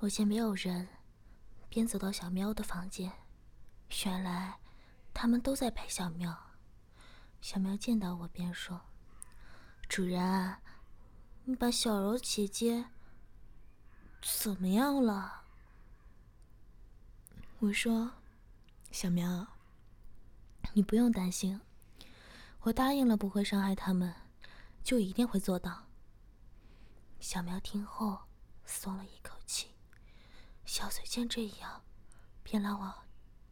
我见没有人，便走到小喵的房间。原来他们都在陪小喵。小喵见到我便说：“主人，你把小柔姐姐怎么样了？”我说：“小喵，你不用担心，我答应了不会伤害他们，就一定会做到。”小喵听后松了一口气。小翠见这样，便拉我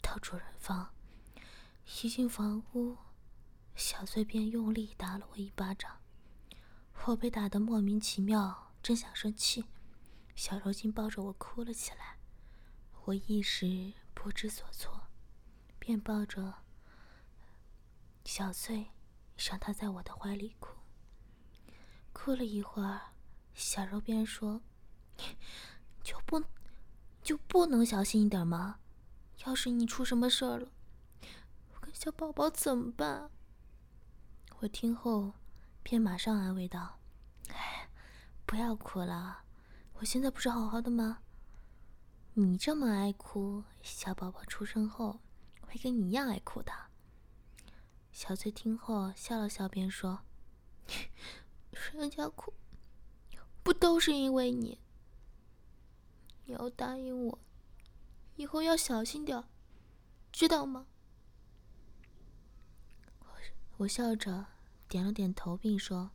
到主人房。一进房屋，小翠便用力打了我一巴掌。我被打得莫名其妙，真想生气，小柔竟抱着我哭了起来。我一时不知所措，便抱着小翠，让她在我的怀里哭。哭了一会儿，小柔便说：“ 就不。”就不能小心一点吗？要是你出什么事儿了，我跟小宝宝怎么办？我听后，便马上安慰道：“哎，不要哭了，我现在不是好好的吗？你这么爱哭，小宝宝出生后会跟你一样爱哭的。”小翠听后笑了笑，便说：“人家哭，不都是因为你？”你要答应我，以后要小心点知道吗？我笑着点了点头，并说：“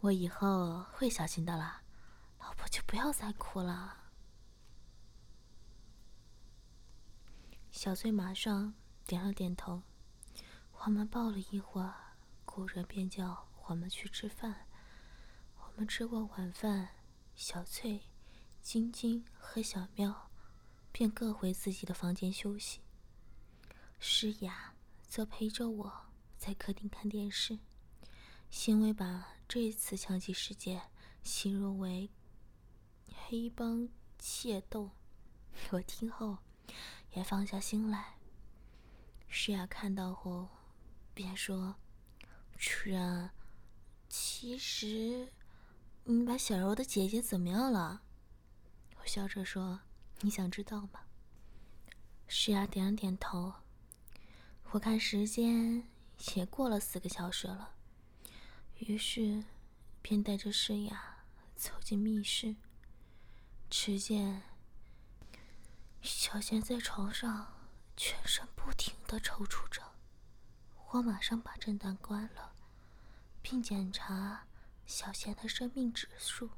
我以后会小心的啦，老婆就不要再哭了。”小翠马上点了点头。我们抱了一会儿，古人便叫我们去吃饭。我们吃过晚饭，小翠。晶晶和小喵便各回自己的房间休息，诗雅则陪着我在客厅看电视。新薇把这次枪击事件形容为黑帮械斗，我听后也放下心来。诗雅看到后便说：“主人，其实你把小柔的姐姐怎么样了？”我笑着说：“你想知道吗？”诗雅点了点头。我看时间也过了四个小时了，于是便带着诗雅走进密室。只见小贤在床上全身不停的抽搐着。我马上把震荡关了，并检查小贤的生命指数，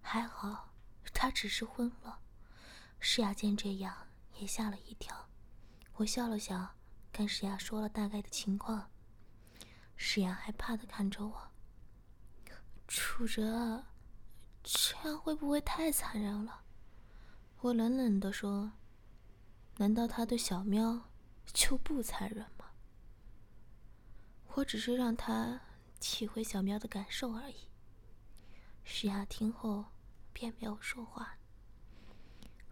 还好。他只是昏了，诗雅见这样也吓了一跳。我笑了笑，跟诗雅说了大概的情况。诗雅害怕的看着我：“楚哲，这样会不会太残忍了？”我冷冷的说：“难道他对小喵就不残忍吗？我只是让他体会小喵的感受而已。”诗雅听后。便没有说话。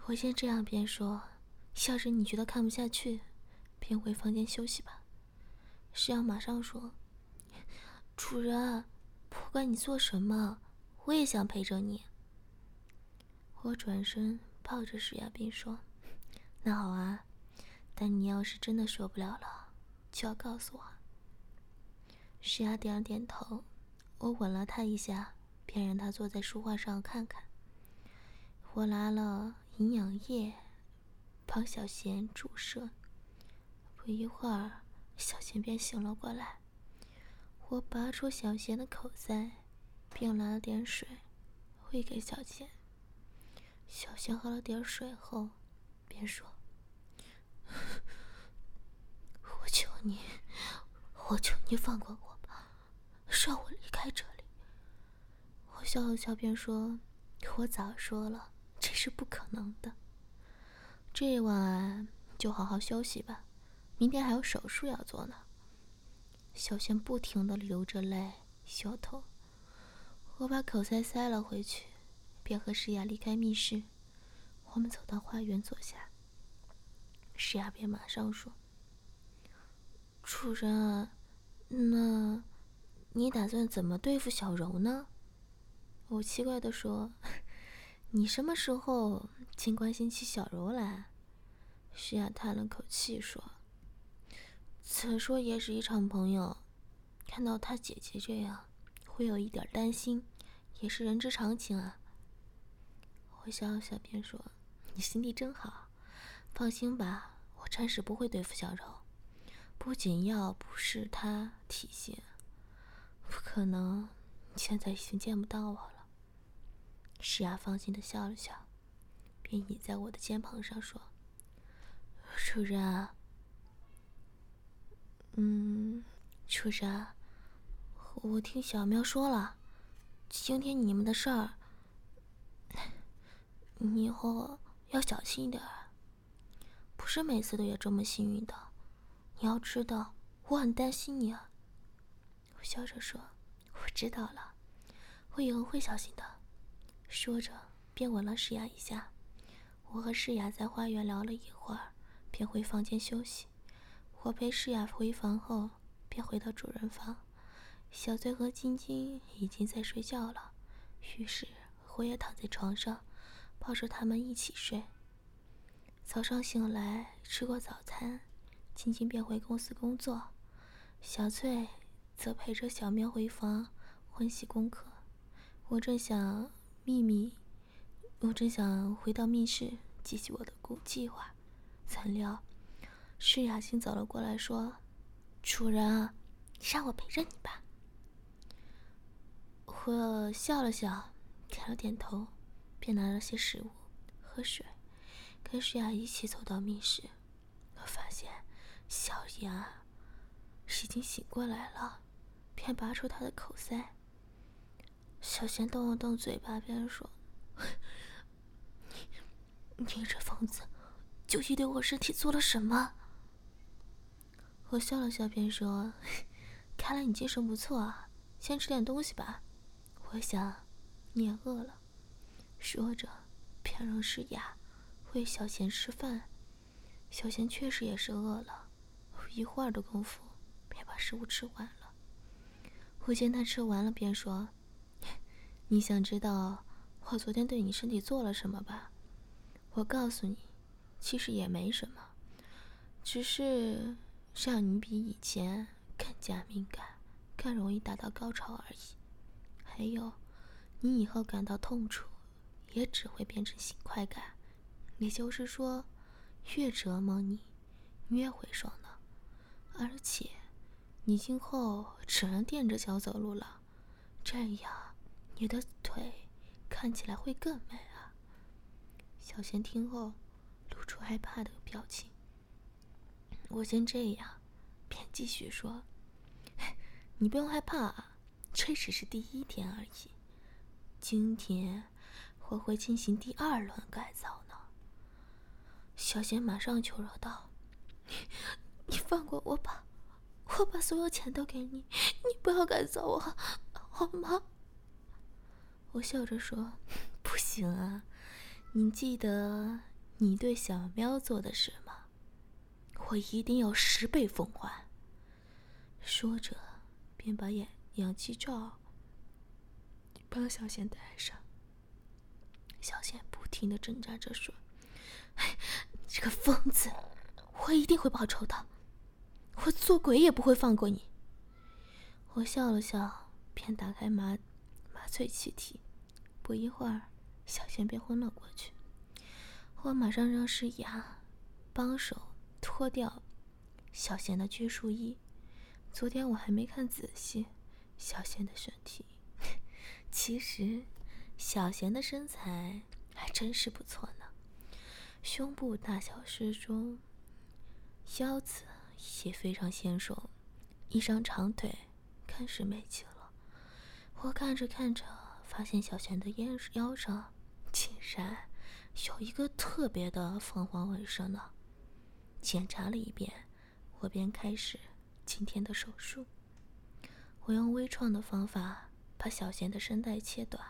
我先这样边说：“要是你觉得看不下去，便回房间休息吧。”石阳马上说：“主人，不管你做什么，我也想陪着你。”我转身抱着石阳便说：“ 那好啊，但你要是真的受不了了，就要告诉我。”石雅点了点头，我吻了他一下，便让他坐在书画上看看。我拿了营养液，帮小贤注射。不一会儿，小贤便醒了过来。我拔出小贤的口塞，并拿了点水喂给小贤。小贤喝了点水后，便说：“我求你，我求你放过我吧，让我离开这里。”我笑了笑，便说：“我早说了。”是不可能的。这晚就好好休息吧，明天还有手术要做呢。小贤不停的流着泪，摇头。我把口塞塞了回去，便和诗雅离开密室。我们走到花园坐下，诗雅便马上说：“主人，那，你打算怎么对付小柔呢？”我奇怪的说：“你什么时候竟关心起小柔来？”徐雅叹了口气说。怎说也是一场朋友，看到他姐姐这样，会有一点担心，也是人之常情啊。我笑了笑，便说：“你心地真好，放心吧，我暂时不会对付小柔。不仅要不是他体现，不可能，现在已经见不到我。”诗雅放心的笑了笑，便倚在我的肩膀上说：“主人。”嗯，楚人，我听小喵说了，今天你们的事儿，你以后要小心一点。不是每次都有这么幸运的，你要知道，我很担心你啊。我笑着说：“我知道了，我以后会小心的。”说着，便吻了诗雅一下。我和诗雅在花园聊了一会儿，便回房间休息。我陪诗雅回房后，便回到主人房。小翠和晶晶已经在睡觉了，于是我也躺在床上，抱着他们一起睡。早上醒来，吃过早餐，晶晶便回公司工作，小翠则陪着小喵回房温习功课。我正想秘密，我正想回到密室继续我的故计划，怎料。施雅欣走了过来，说：“主人，让我陪着你吧。”我笑了笑，点了点头，便拿了些食物、喝水，跟施雅一起走到密室。我发现小雅已经醒过来了，便拔出她的口塞。小贤动了动嘴巴，便说：“你，你这疯子，究竟对我身体做了什么？”我笑了笑，便说：“看来你精神不错啊，先吃点东西吧。我想你也饿了。”说着，便让诗雅喂小贤吃饭。小贤确实也是饿了，一会儿的功夫，便把食物吃完了。我见他吃完了，便说：“你想知道我昨天对你身体做了什么吧？我告诉你，其实也没什么，只是……”让你比以前更加敏感，更容易达到高潮而已。还有，你以后感到痛楚，也只会变成性快感。也就是说，越折磨你，你越会爽的。而且，你今后只能垫着脚走路了，这样你的腿看起来会更美啊。小贤听后，露出害怕的表情。我先这样，便继续说：“ 你不用害怕啊，这只是第一天而已。今天我会进行第二轮改造呢。”小贤马上求饶道：“你，你放过我吧，我把所有钱都给你，你不要改造我，好吗？”我笑着说：“不行啊，你记得你对小喵做的事吗？”我一定要十倍奉还。说着，便把眼氧气罩帮小贤戴上。小贤不停的挣扎着说：“这个疯子，我一定会报仇的，我做鬼也不会放过你。”我笑了笑，便打开麻麻醉气体。不一会儿，小贤便昏了过去。我马上让诗雅帮手。脱掉小贤的拘束衣。昨天我还没看仔细，小贤的身体，其实小贤的身材还真是不错呢，胸部大小适中，腰子也非常纤瘦，一张长腿更是美极了。我看着看着，发现小贤的腰腰上竟然有一个特别的凤凰尾蛇呢。检查了一遍，我便开始今天的手术。我用微创的方法把小贤的声带切断，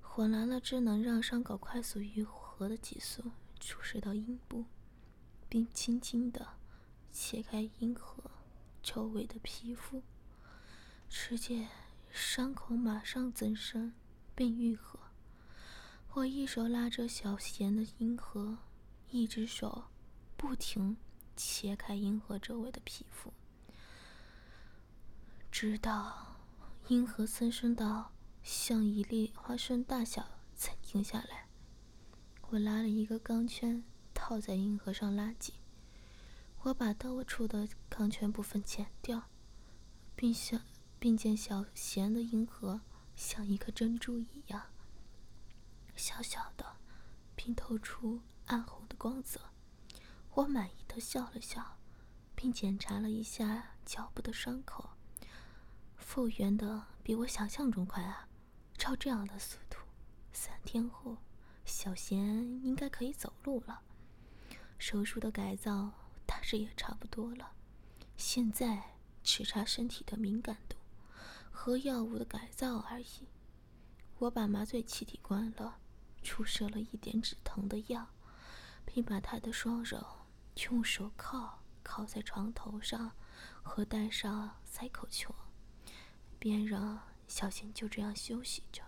混来了只能让伤口快速愈合的激素，注射到阴部，并轻轻的切开阴核周围的皮肤。直接伤口马上增生并愈合。我一手拉着小贤的阴核，一只手不停切开阴核周围的皮肤，直到阴核增生到像一粒花生大小才停下来。我拉了一个钢圈套在阴核上拉紧，我把到我处的钢圈部分剪掉，并向并见小贤的银河像一颗珍珠一样。小小的，并透出暗红的光泽。我满意的笑了笑，并检查了一下脚部的伤口，复原的比我想象中快啊！照这样的速度，三天后，小贤应该可以走路了。手术的改造大致也差不多了，现在只差身体的敏感度和药物的改造而已。我把麻醉气体关了。注射了一点止疼的药，并把他的双手用手铐铐在床头上，和戴上塞口球，便让小贤就这样休息着。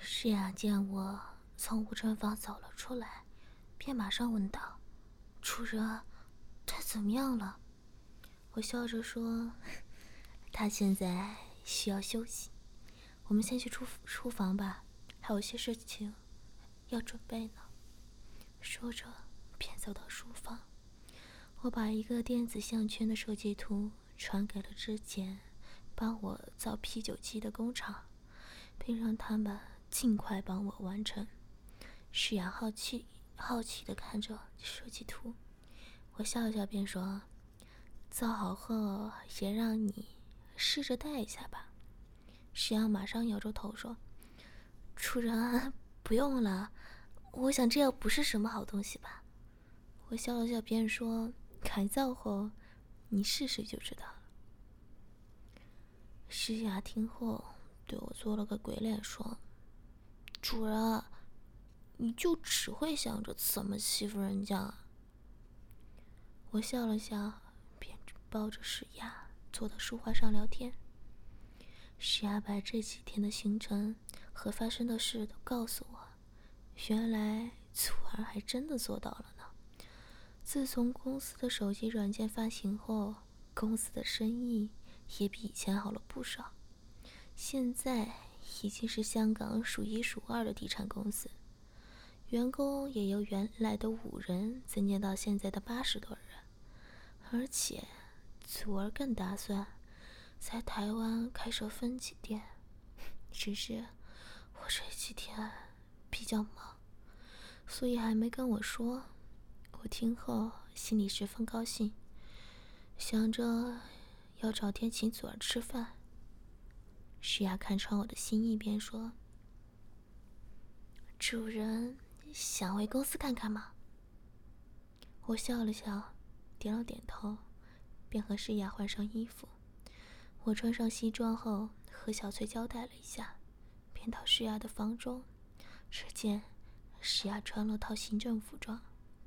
诗雅见我从无尘房走了出来，便马上问道：“主人，他怎么样了？”我笑着说：“他现在需要休息。”我们先去厨厨房吧，还有些事情要准备呢。说着，便走到书房。我把一个电子项圈的设计图传给了之前帮我造啤酒机的工厂，并让他们尽快帮我完成。石雅好奇好奇的看着设计图，我笑笑便说：“造好后也让你试着戴一下吧。”石阳马上摇着头说：“主人，不用了，我想这药不是什么好东西吧。”我笑了笑，便说：“改造后，你试试就知道了。”石雅听后对我做了个鬼脸，说：“主人，你就只会想着怎么欺负人家？”我笑了笑，便抱着石雅坐到书画上聊天。石雅把这几天的行程和发生的事都告诉我，原来祖儿还真的做到了呢。自从公司的手机软件发行后，公司的生意也比以前好了不少，现在已经是香港数一数二的地产公司，员工也由原来的五人增加到现在的八十多人，而且祖儿更打算。在台湾开设分级店，只是我这几天比较忙，所以还没跟我说。我听后心里十分高兴，想着要找天请祖儿吃饭。石雅看穿我的心意，便说：“主人想回公司看看吗？”我笑了笑，点了点头，便和诗雅换上衣服。我穿上西装后，和小翠交代了一下，便到诗雅的房中。只见诗雅穿了套行政服装，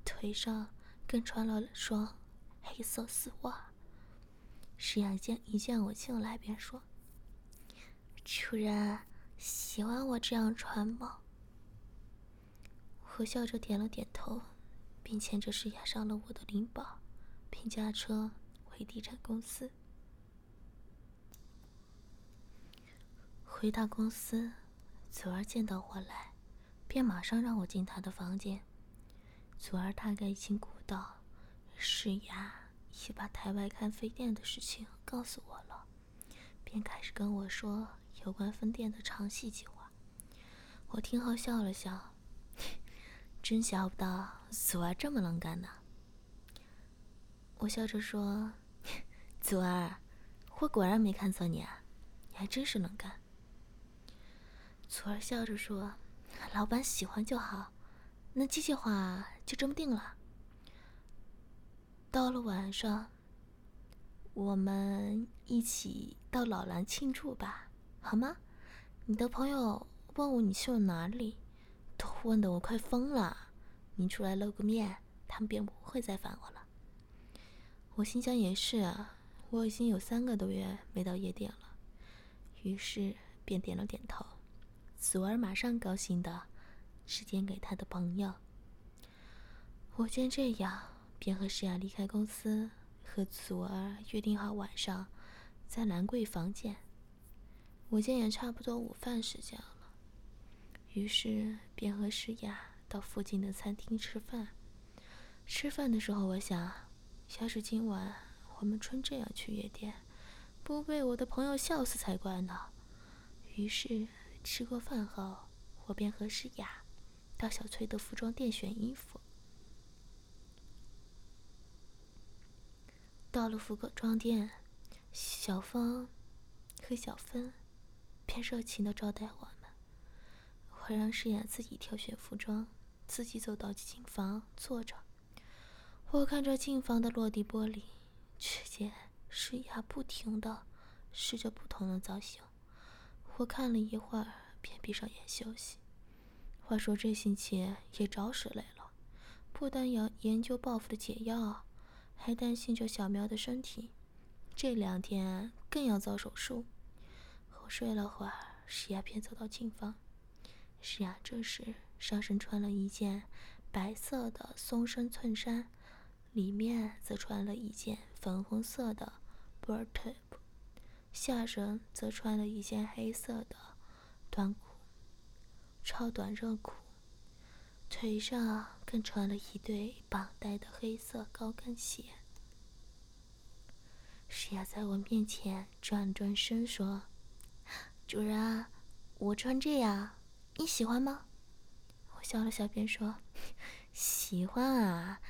腿上更穿了双黑色丝袜。诗雅见一见我进来，便说：“主人喜欢我这样穿吗？”我笑着点了点头，并牵着诗雅上了我的灵宝，并驾车回地产公司。回到公司，祖儿见到我来，便马上让我进他的房间。祖儿大概已经估到，世雅已把台外看飞店的事情告诉我了，便开始跟我说有关分店的长期计划。我听后笑了笑，真想不到祖儿这么能干呢。我笑着说：“祖儿，我果然没看错你啊，你还真是能干。”祖儿笑着说：“老板喜欢就好。那计划就这么定了。到了晚上，我们一起到老兰庆祝吧，好吗？你的朋友问我你去了哪里，都问得我快疯了。你出来露个面，他们便不会再烦我了。我心想也是啊，我已经有三个多月没到夜店了，于是便点了点头。祖儿马上高兴的指点给他的朋友。我见这样，便和诗雅离开公司，和祖儿约定好晚上在兰桂坊见。我见也差不多午饭时间了，于是便和诗雅到附近的餐厅吃饭。吃饭的时候，我想，要是今晚我们穿这样去夜店，不被我的朋友笑死才怪呢。于是吃过饭后，我便和诗雅到小崔的服装店选衣服。到了服装店，小芳和小芬。便热情的招待我们。我让诗雅自己挑选服装，自己走到镜房坐着。我看着镜房的落地玻璃，只见诗雅不停的试着不同的造型。我看了一会儿，便闭上眼休息。话说这星期也着实累了，不但要研究报复的解药，还担心着小苗的身体。这两天更要遭手术。我睡了会儿，诗雅便走到镜房。诗雅这时上身穿了一件白色的松身衬衫，里面则穿了一件粉红色的 bird top，下身则穿了一件黑色的短裤，超短热裤，腿上更穿了一对绑带的黑色高跟鞋。诗雅在我面前转转身说。主人，我穿这样，你喜欢吗？我笑了笑，便说：“ 喜欢啊，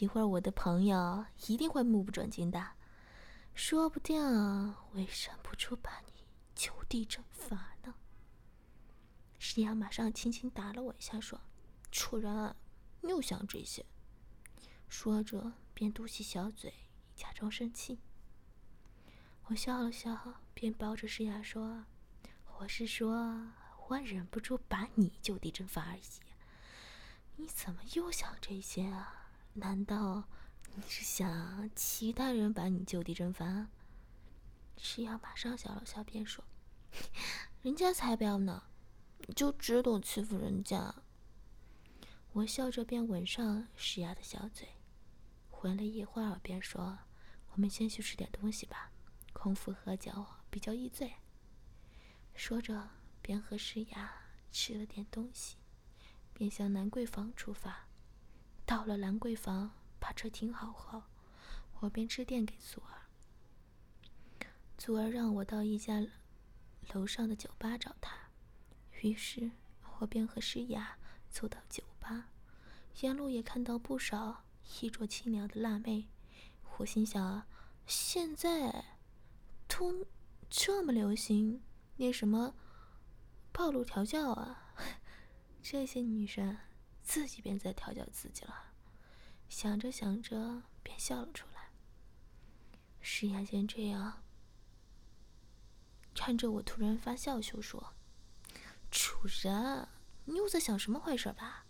一会儿我的朋友一定会目不转睛的，说不定会忍不住把你就地正法呢。”石雅马上轻轻打了我一下，说：“楚人，又想这些。”说着便嘟起小嘴，假装生气。我笑了笑，便抱着石雅说。我是说，我忍不住把你就地正法而已。你怎么又想这些啊？难道你是想其他人把你就地正法？是要马上笑了笑，便说：“ 人家才不要呢，你就只懂欺负人家。”我笑着便吻上石雅的小嘴，吻了一会儿，便说：“我们先去吃点东西吧，空腹喝酒比较易醉。”说着，便和石雅吃了点东西，便向兰桂坊出发。到了兰桂坊，把车停好后，我便致电给祖儿。祖儿让我到一家楼上的酒吧找他，于是我便和诗雅走到酒吧。沿路也看到不少衣着清凉的辣妹，我心想啊：现在都这么流行。那什么，暴露调教啊！这些女生自己便在调教自己了。想着想着，便笑了出来。石雅见这样，看着我突然发笑，就说：“主人，你又在想什么坏事吧？”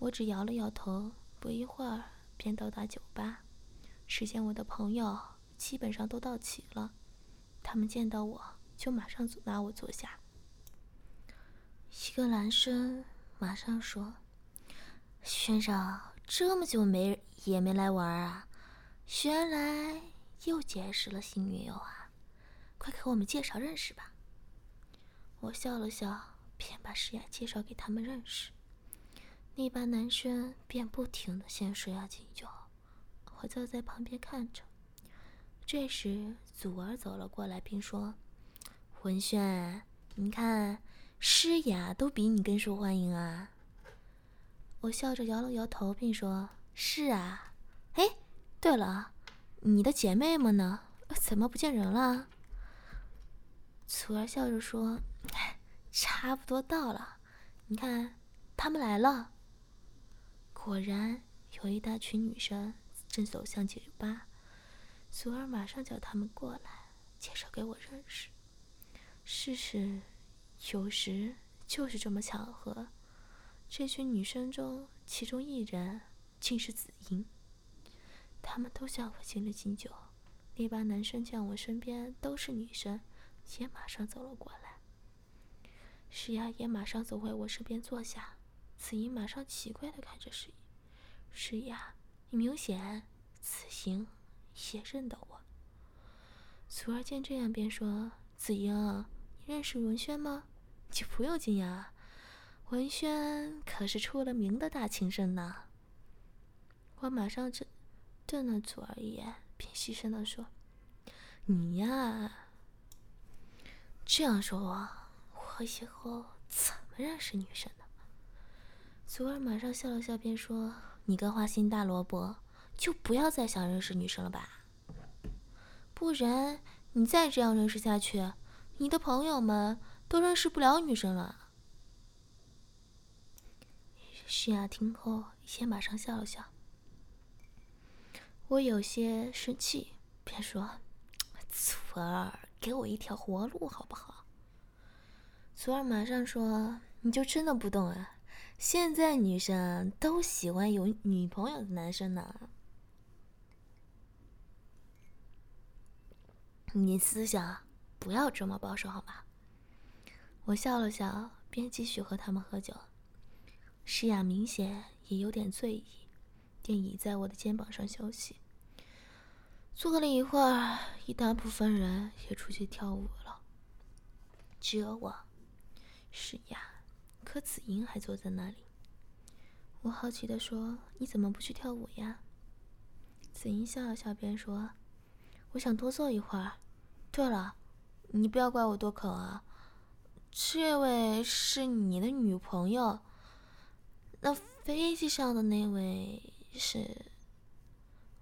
我只摇了摇头。不一会儿，便到达酒吧。只见我的朋友基本上都到齐了，他们见到我。就马上拉我坐下。一个男生马上说：“轩少，这么久没也没来玩啊？原来又结识了新女友啊？快给我们介绍认识吧。”我笑了笑，便把诗雅介绍给他们认识。那班男生便不停的向诗雅敬酒，我坐在旁边看着。这时，祖儿走了过来，并说。文轩，你看诗雅都比你更受欢迎啊！我笑着摇了摇头，并说：“是啊。”哎，对了，你的姐妹们呢？怎么不见人了？楚儿笑着说：“差不多到了，你看，他们来了。果然，有一大群女生正走向酒吧。祖儿马上叫他们过来，介绍给我认识。事实有时就是这么巧合。这群女生中，其中一人竟是紫英。他们都向我敬了敬酒。那帮男生见我身边都是女生，也马上走了过来。石雅也马上走回我身边坐下。紫英马上奇怪的看着石石雅，你明显此行也认得我。祖儿见这样，便说：“紫英，你认识文轩吗？你不用惊讶，文轩可是出了名的大情圣呢。”我马上就瞪了祖儿一眼，便细声的说：“你呀，这样说我，我以后怎么认识女生呢？”祖儿马上笑了笑，便说：“你个花心大萝卜，就不要再想认识女生了吧。不然你再这样认识下去，你的朋友们都认识不了女生了。”徐雅听后也马上笑了笑。我有些生气，便说：“祖儿，给我一条活路好不好？”祖儿马上说：“你就真的不懂啊？”现在女生都喜欢有女朋友的男生呢，你思想不要这么保守好吗？我笑了笑，便继续和他们喝酒。诗雅明显也有点醉意，便倚在我的肩膀上休息。坐了一会儿，一大部分人也出去跳舞了，只有我，诗雅。可紫英还坐在那里。我好奇的说：“你怎么不去跳舞呀？”紫英笑了笑，便说：“我想多坐一会儿。对了，你不要怪我多口啊。这位是你的女朋友。那飞机上的那位是？”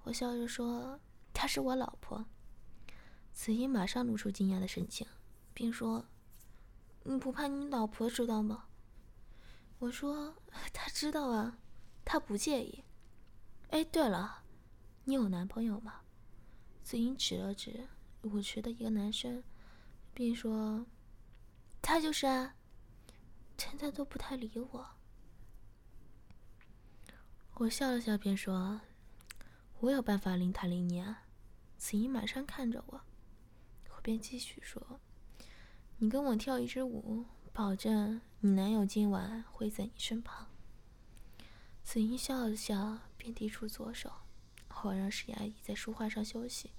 我笑着说：“她是我老婆。”紫英马上露出惊讶的神情，并说：“你不怕你老婆知道吗？”我说：“她知道啊，她不介意。”哎，对了，你有男朋友吗？紫英指了指舞池的一个男生，并说：“他就是啊。”现在都不太理我。我笑了笑，便说：“我有办法令他理你啊。”紫英马上看着我，我便继续说：“你跟我跳一支舞。”保证你男友今晚会在你身旁。紫英笑了笑，便递出左手，我让石雅怡在书画上休息，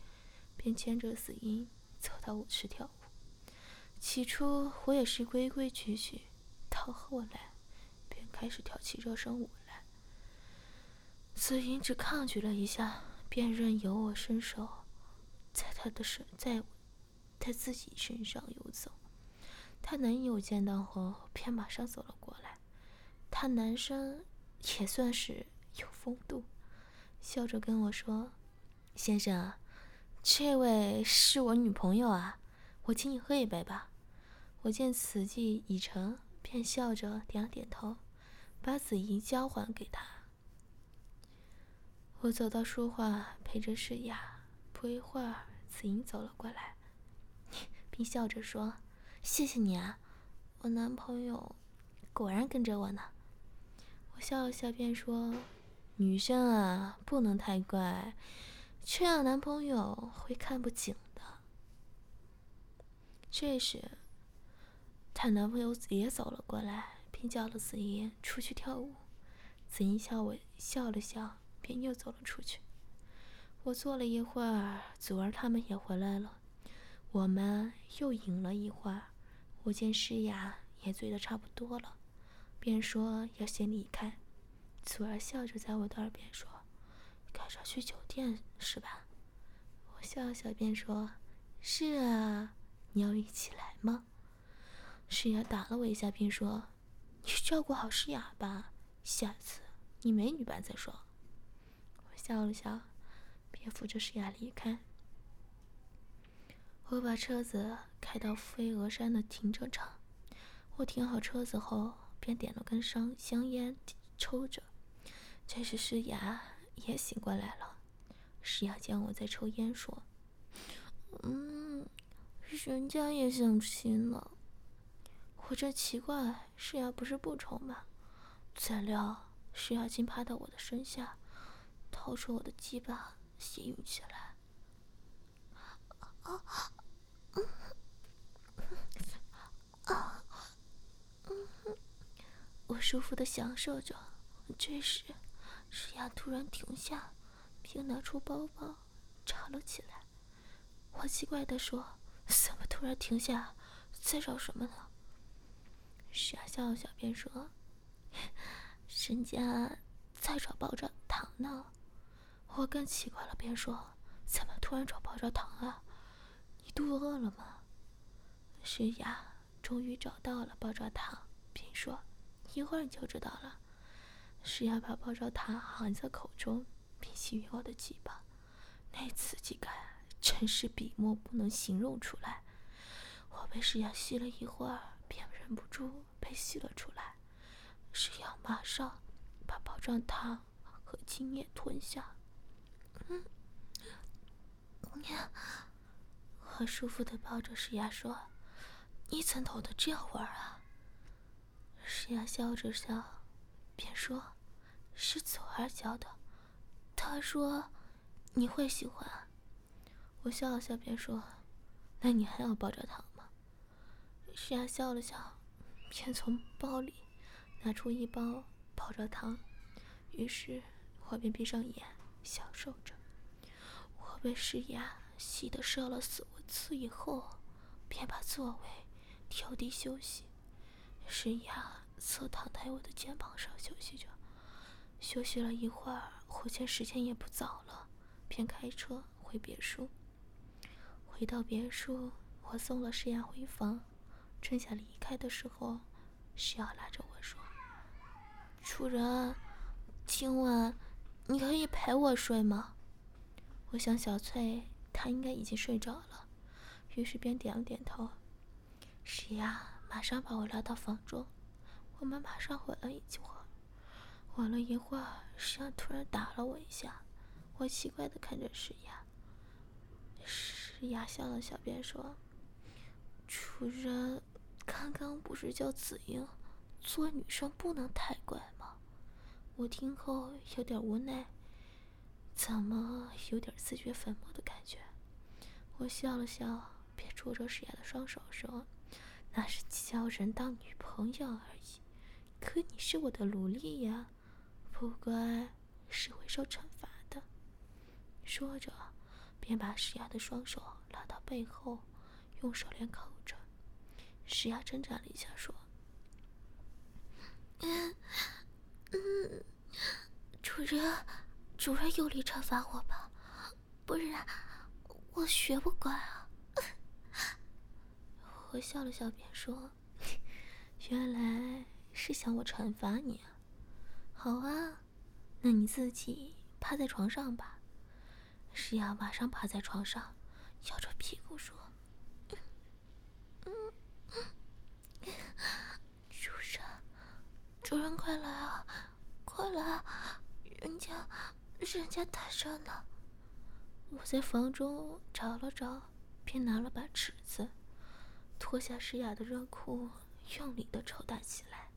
便牵着紫英走到舞池跳舞。起初我也是规规矩矩，到后来便开始跳起热身舞来。紫莹只抗拒了一下，便任由我伸手在她的身在在自己身上游走。她男友见到后，便马上走了过来。他男生也算是有风度，笑着跟我说：“先生，这位是我女朋友啊，我请你喝一杯吧。”我见此计已成，便笑着点了点头，把紫怡交还给他。我走到书画，陪着诗雅。不一会儿，紫英走了过来，并笑着说。谢谢你啊，我男朋友果然跟着我呢。我笑了笑，便说：“女生啊，不能太乖，这样男朋友会看不紧的。”这时，她男朋友也走了过来，并叫了紫英出去跳舞。紫英笑我笑了笑，便又走了出去。我坐了一会儿，祖儿他们也回来了。我们又饮了一会儿，我见诗雅也醉得差不多了，便说要先离开。祖儿笑着在我的耳边说：“赶着去酒店是吧？”我笑笑便说：“是啊，你要一起来吗？”诗雅打了我一下，便说：“你照顾好诗雅吧，下次你没女伴再说。”笑了笑，便扶着诗雅离开。我把车子开到飞鹅山的停车场。我停好车子后，便点了根香香烟抽着。这时诗雅也醒过来了，诗雅见我在抽烟，说：“嗯，人家也想亲了。”我这奇怪，诗雅不是不抽吗？怎料诗雅竟趴到我的身下，掏出我的鸡巴，吸引起来。啊，嗯，啊，我舒服的享受着。这时，诗雅突然停下，并拿出包包查了起来。我奇怪的说：“怎么突然停下？在找什么呢？”诗雅笑笑，便说：“ 人家在找爆炸糖呢。”我更奇怪了，便说：“怎么突然找爆炸糖啊？你肚子饿了吗？”诗雅终于找到了爆炸糖，便说：“一会儿你就知道了。”诗雅把爆炸糖含在口中，并吸吮我的鸡巴，那刺激感真是笔墨不能形容出来。我被诗雅吸了一会儿。便忍不住被吸了出来，石阳马上把爆炸糖和精液吞下。嗯，我舒服的抱着石牙说：“你怎懂得这样玩啊？”石牙笑着笑，便说：“是左儿教的。”他说：“你会喜欢。”我笑了笑，便说：“那你还要爆炸糖吗？”石牙笑了笑，便从包里拿出一包爆炸糖。于是我便闭上眼享受着。被石雅吸得射了四五次以后，便把座位调低休息。石雅侧躺在我的肩膀上休息着。休息了一会儿，我见时间也不早了，便开车回别墅。回到别墅，我送了石雅回房。正想离开的时候，石瑶拉着我说：“主人，今晚你可以陪我睡吗？”我想小翠她应该已经睡着了，于是便点了点头。石瑶马上把我拉到房中，我们马上回了一会儿。玩了一会儿，石瑶突然打了我一下，我奇怪的看着石雅。石雅笑了笑，便说：“主人。”刚刚不是叫紫英，做女生不能太乖吗？我听后有点无奈，怎么有点自掘坟墓的感觉？我笑了笑，便捉着石雅的双手说：“那是叫人当女朋友而已，可你是我的奴隶呀，不乖是会受惩罚的。”说着，便把石雅的双手拉到背后，用手链扣着。石雅挣扎了一下，说：“嗯嗯，主人，主人有力惩罚我吧，不然我学不乖啊。”我笑了笑，便说：“原来是想我惩罚你啊。好啊，那你自己趴在床上吧。”石雅马上趴在床上，摇着屁股说。主人，主人，快来啊，快来！人家，人家打着呢。我在房中找了找，便拿了把尺子，脱下诗雅的热裤，用力的抽打起来。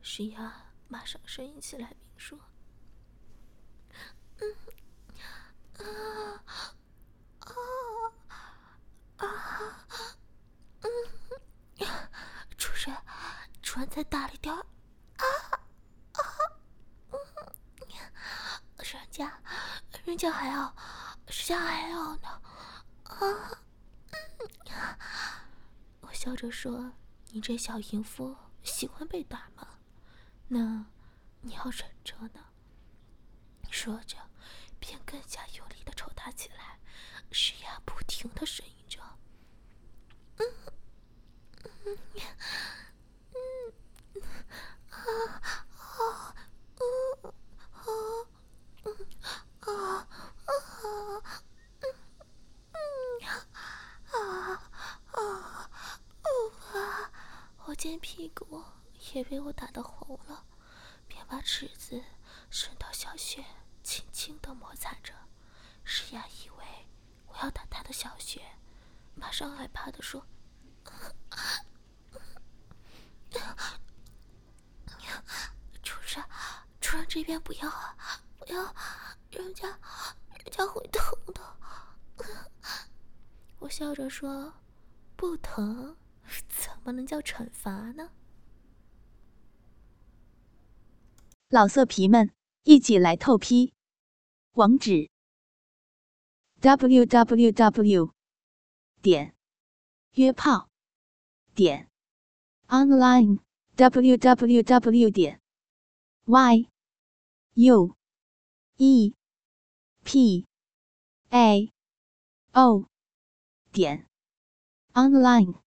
诗雅马上呻吟起来，并说：“嗯，啊，啊，啊，嗯。”主人，主人再大力点！啊啊！人家，人家还要，人家还要呢！啊！我笑着说：“你这小淫妇喜欢被打吗？那你要忍着呢。”说着，便更加用力的抽打起来，石雅不停的呻吟着。嗯。嗯嗯啊嗯啊啊嗯嗯啊啊啊！我见屁股也被我打得红了，便把尺子伸到小穴，轻轻地摩擦着。诗雅以为我要打她的小穴，马上害怕地说：“主人，主人这边不要啊，不要，人家，人家会疼的。”我笑着说：“不疼，怎么能叫惩罚呢？”老色皮们，一起来透批！网址：w w w 点约炮点 online w w w 点 y u e p a o 点 online。